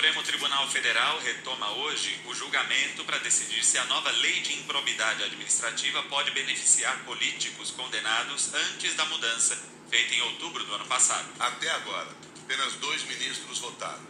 Supremo Tribunal Federal retoma hoje o julgamento para decidir se a nova lei de improbidade administrativa pode beneficiar políticos condenados antes da mudança feita em outubro do ano passado. Até agora, apenas dois ministros votaram.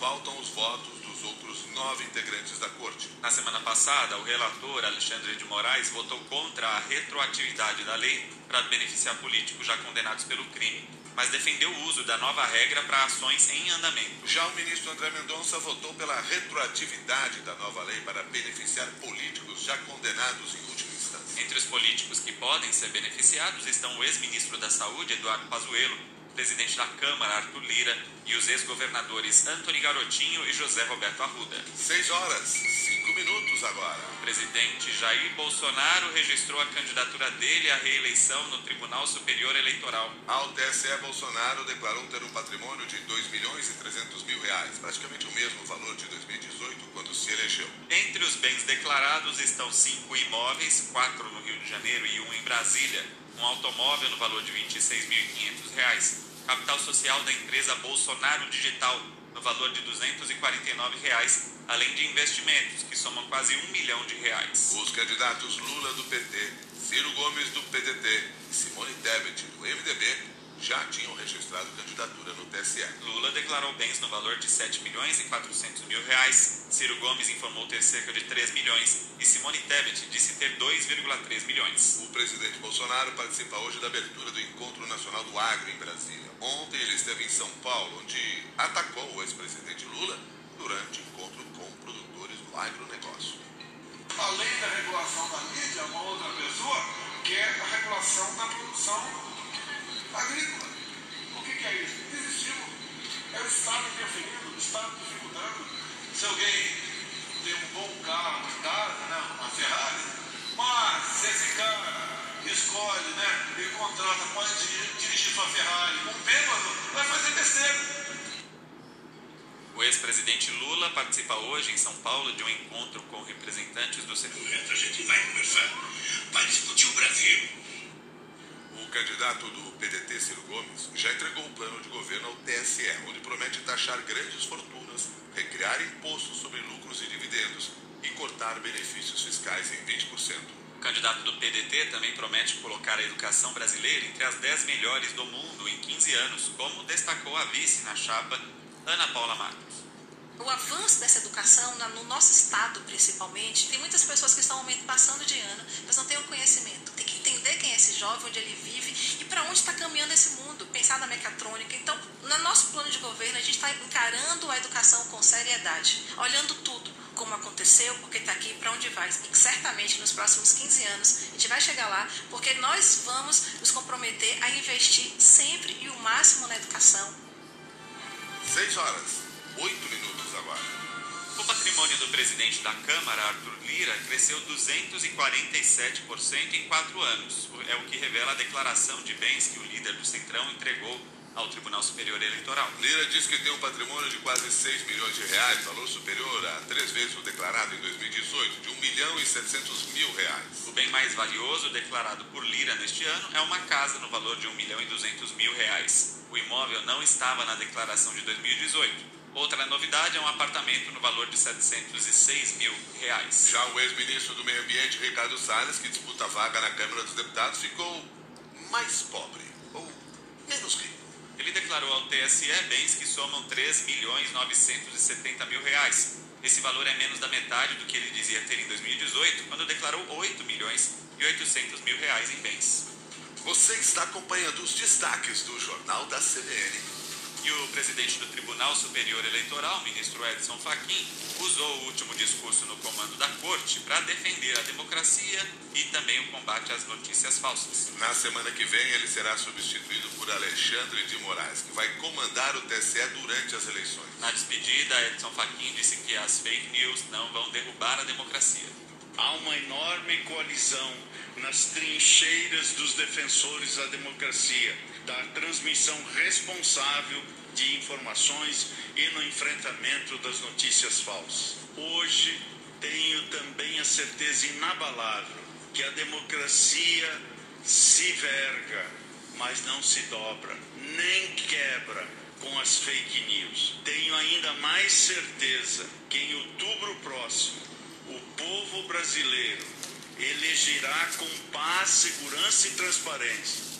Faltam os votos dos outros nove integrantes da corte. Na semana passada, o relator Alexandre de Moraes votou contra a retroatividade da lei para beneficiar políticos já condenados pelo crime mas defendeu o uso da nova regra para ações em andamento. Já o ministro André Mendonça votou pela retroatividade da nova lei para beneficiar políticos já condenados em última instância. Entre os políticos que podem ser beneficiados estão o ex-ministro da Saúde, Eduardo Pazuello, presidente da Câmara, Arthur Lira, e os ex-governadores Antony Garotinho e José Roberto Arruda. Seis horas, cinco minutos agora. O presidente Jair Bolsonaro registrou a candidatura dele à reeleição no Tribunal Superior Eleitoral. Ao TSE, Bolsonaro declarou ter um patrimônio de 2 milhões e 300 mil reais, praticamente o mesmo valor de 2018, quando se elegeu. Entre os bens declarados estão cinco imóveis, quatro no Rio de Janeiro e um em Brasília, um automóvel no valor de R$ 26.500, capital social da empresa Bolsonaro Digital no valor de 249 reais, além de investimentos que somam quase um milhão de reais. Os candidatos Lula do PT, Ciro Gomes do PDT e Simone Tebet do MDB já tinham registrado candidatura no TSE. Lula declarou bens no valor de 7 milhões e 400 mil reais. Ciro Gomes informou ter cerca de 3 milhões e Simone Tebet disse ter 2,3 milhões. O presidente Bolsonaro participa hoje da abertura do Encontro Nacional do Agro em Brasília. Ontem ele esteve em São Paulo, onde atacou o ex-presidente Lula durante encontro com produtores do agronegócio. Além da regulação da mídia, uma outra pessoa quer a regulação da produção agrícola. O que, que é isso? Desestímulo. É o Estado interferindo, o Estado dificultando. Se alguém tem um bom carro, uma casa, né, uma Ferrari, mas se esse cara escolhe né, e contrata, pode dirigir sua Ferrari um bêbado, vai fazer besteira. O ex-presidente Lula participa hoje em São Paulo de um encontro com representantes do setor. A gente vai conversar para discutir o Brasil candidato do PDT, Ciro Gomes, já entregou um plano de governo ao TSE, onde promete taxar grandes fortunas, recriar impostos sobre lucros e dividendos e cortar benefícios fiscais em 20%. O candidato do PDT também promete colocar a educação brasileira entre as 10 melhores do mundo em 15 anos, como destacou a vice na chapa, Ana Paula Marques o avanço dessa educação no nosso estado principalmente tem muitas pessoas que estão passando de ano mas não têm o conhecimento. Tem que entender quem é esse jovem onde ele vive e para onde está caminhando esse mundo pensar na mecatrônica. Então no nosso plano de governo a gente está encarando a educação com seriedade olhando tudo como aconteceu, porque está aqui, para onde vai. E certamente nos próximos 15 anos a gente vai chegar lá, porque nós vamos nos comprometer a investir sempre e o máximo na educação. Seis horas, oito minutos. O patrimônio do presidente da Câmara, Arthur Lira, cresceu 247% em quatro anos. É o que revela a declaração de bens que o líder do Centrão entregou ao Tribunal Superior Eleitoral. Lira diz que tem um patrimônio de quase 6 milhões de reais, valor superior a três vezes o declarado em 2018, de 1 milhão e 700 mil reais. O bem mais valioso declarado por Lira neste ano é uma casa no valor de 1 milhão e 200 mil reais. O imóvel não estava na declaração de 2018. Outra novidade é um apartamento no valor de 706 mil reais. Já o ex-ministro do Meio Ambiente, Ricardo Salles, que disputa a vaga na Câmara dos Deputados, ficou mais pobre, ou menos rico. Ele declarou ao TSE bens que somam 3 milhões 970 mil reais. Esse valor é menos da metade do que ele dizia ter em 2018, quando declarou 8 milhões e 800 mil reais em bens. Você está acompanhando os destaques do Jornal da CBN. E o presidente do Tribunal Superior Eleitoral, ministro Edson Fachin, usou o último discurso no comando da corte para defender a democracia e também o combate às notícias falsas. Na semana que vem, ele será substituído por Alexandre de Moraes, que vai comandar o TSE durante as eleições. Na despedida, Edson Fachin disse que as fake news não vão derrubar a democracia. Há uma enorme coalizão nas trincheiras dos defensores da democracia, da transmissão responsável de informações e no enfrentamento das notícias falsas. Hoje tenho também a certeza inabalável que a democracia se verga, mas não se dobra, nem quebra com as fake news. Tenho ainda mais certeza que em outubro próximo o povo brasileiro elegerá com paz, segurança e transparência.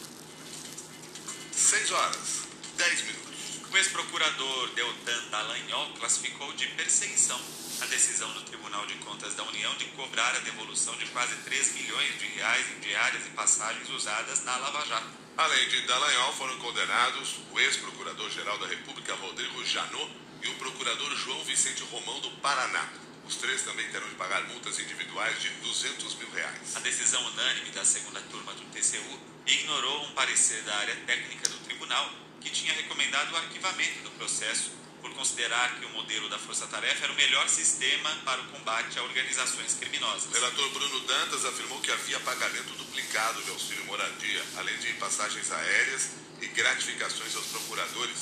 6 horas, 10 minutos. O ex-procurador Deltan Dallagnol classificou de perseguição a decisão do Tribunal de Contas da União de cobrar a devolução de quase 3 milhões de reais em diárias e passagens usadas na Lava Jato. Além de Dallagnol, foram condenados o ex-procurador-geral da República, Rodrigo Janot, e o procurador João Vicente Romão do Paraná. Os três também terão de pagar multas individuais de 200 mil reais. A decisão unânime da segunda turma do TCU ignorou um parecer da área técnica do tribunal que tinha recomendado o arquivamento do processo por considerar que o modelo da força-tarefa era o melhor sistema para o combate a organizações criminosas. O relator Bruno Dantas afirmou que havia pagamento duplicado de auxílio moradia, além de passagens aéreas e gratificações aos procuradores,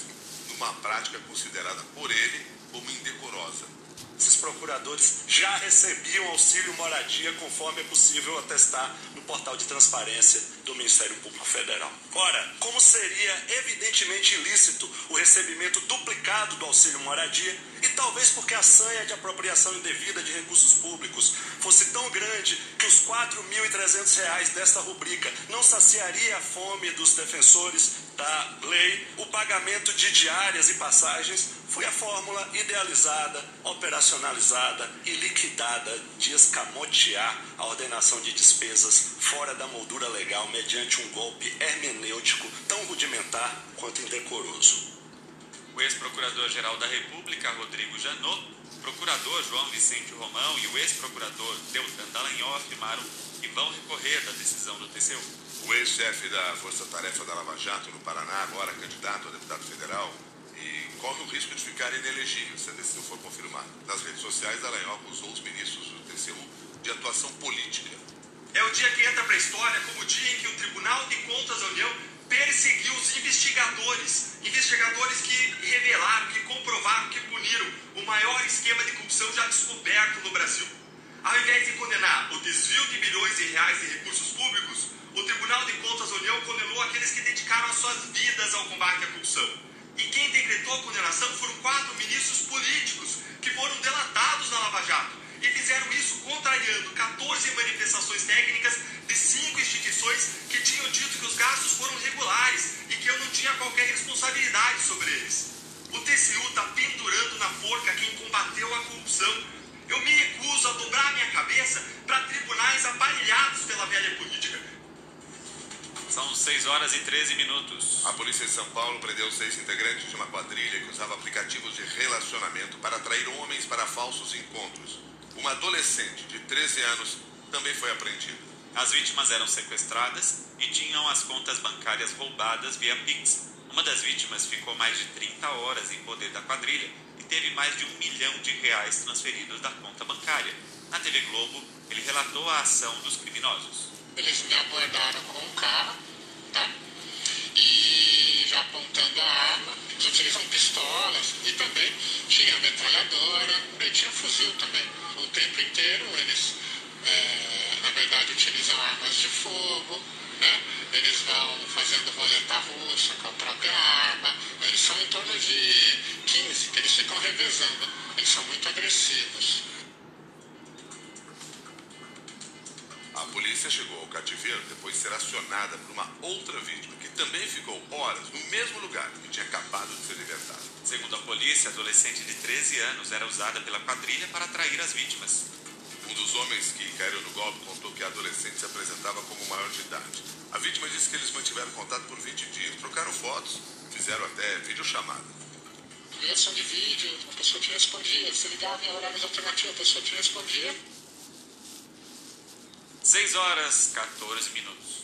numa prática considerada por ele como indecorosa. Esses procuradores já recebiam auxílio moradia, conforme é possível atestar no portal de transparência do Ministério Público Federal. Ora, como seria evidentemente ilícito o recebimento duplicado do auxílio moradia, e talvez porque a sanha de apropriação indevida de recursos públicos fosse tão grande que os R$ 4.300 desta rubrica não saciaria a fome dos defensores da lei, o pagamento de diárias e passagens foi a fórmula idealizada, operacionalizada e liquidada de escamotear a ordenação de despesas fora da moldura legal mediante um golpe hermenêutico tão rudimentar quanto indecoroso. O ex-procurador-geral da República, Rodrigo Janot, o procurador João Vicente Romão e o ex-procurador Deltan Dallagnol afirmaram que vão recorrer da decisão do TCU. O ex-chefe da Força Tarefa da Lava Jato no Paraná, agora candidato a deputado federal, corre o risco de ficar inelegível se a decisão for confirmada. Nas redes sociais, Dallagnol acusou os ministros do TCU de atuação política. É o dia que entra para a história como o dia em que o Tribunal de Contas da União perseguiu os investigadores, investigadores que revelaram, que comprovaram, que puniram o maior esquema de corrupção já descoberto no Brasil. Ao invés de condenar o desvio de milhões de reais de recursos públicos, o Tribunal de Contas da União condenou aqueles que dedicaram as suas vidas ao combate à corrupção. Quem decretou a condenação foram quatro ministros políticos que foram delatados na Lava Jato e fizeram isso contrariando 14 manifestações técnicas de cinco instituições que tinham dito que os gastos foram regulares e que eu não tinha qualquer responsabilidade sobre eles. O TCU está pendurando na forca quem combateu a corrupção. Eu me recuso a dobrar minha cabeça para tribunais aparelhados pela velha política. São 6 horas e 13 minutos. A polícia de São Paulo prendeu seis integrantes de uma quadrilha que usava aplicativos de relacionamento para atrair homens para falsos encontros. Uma adolescente de 13 anos também foi apreendida. As vítimas eram sequestradas e tinham as contas bancárias roubadas via Pix. Uma das vítimas ficou mais de 30 horas em poder da quadrilha e teve mais de um milhão de reais transferidos da conta bancária. Na TV Globo, ele relatou a ação dos criminosos. Eles me abordaram com um carro, tá? E já apontando a arma. Eles utilizam pistolas e também tinha metralhadora e tinha fuzil também. O tempo inteiro eles, é, na verdade, utilizam armas de fogo, né? Eles vão fazendo roleta russa com a própria arma. Eles são em torno de 15 que eles ficam revezando. Eles são muito agressivos. Polícia chegou ao cativeiro depois de ser acionada por uma outra vítima, que também ficou horas no mesmo lugar e tinha acabado de ser libertada. Segundo a polícia, a adolescente de 13 anos era usada pela quadrilha para atrair as vítimas. Um dos homens que caíram no golpe contou que a adolescente se apresentava como maior de idade. A vítima disse que eles mantiveram contato por 20 dias, trocaram fotos, fizeram até videochamada. Ligação de vídeo, a pessoa te respondia. Se ligava em horários alternativos, a pessoa te respondia. 6 horas 14 minutos.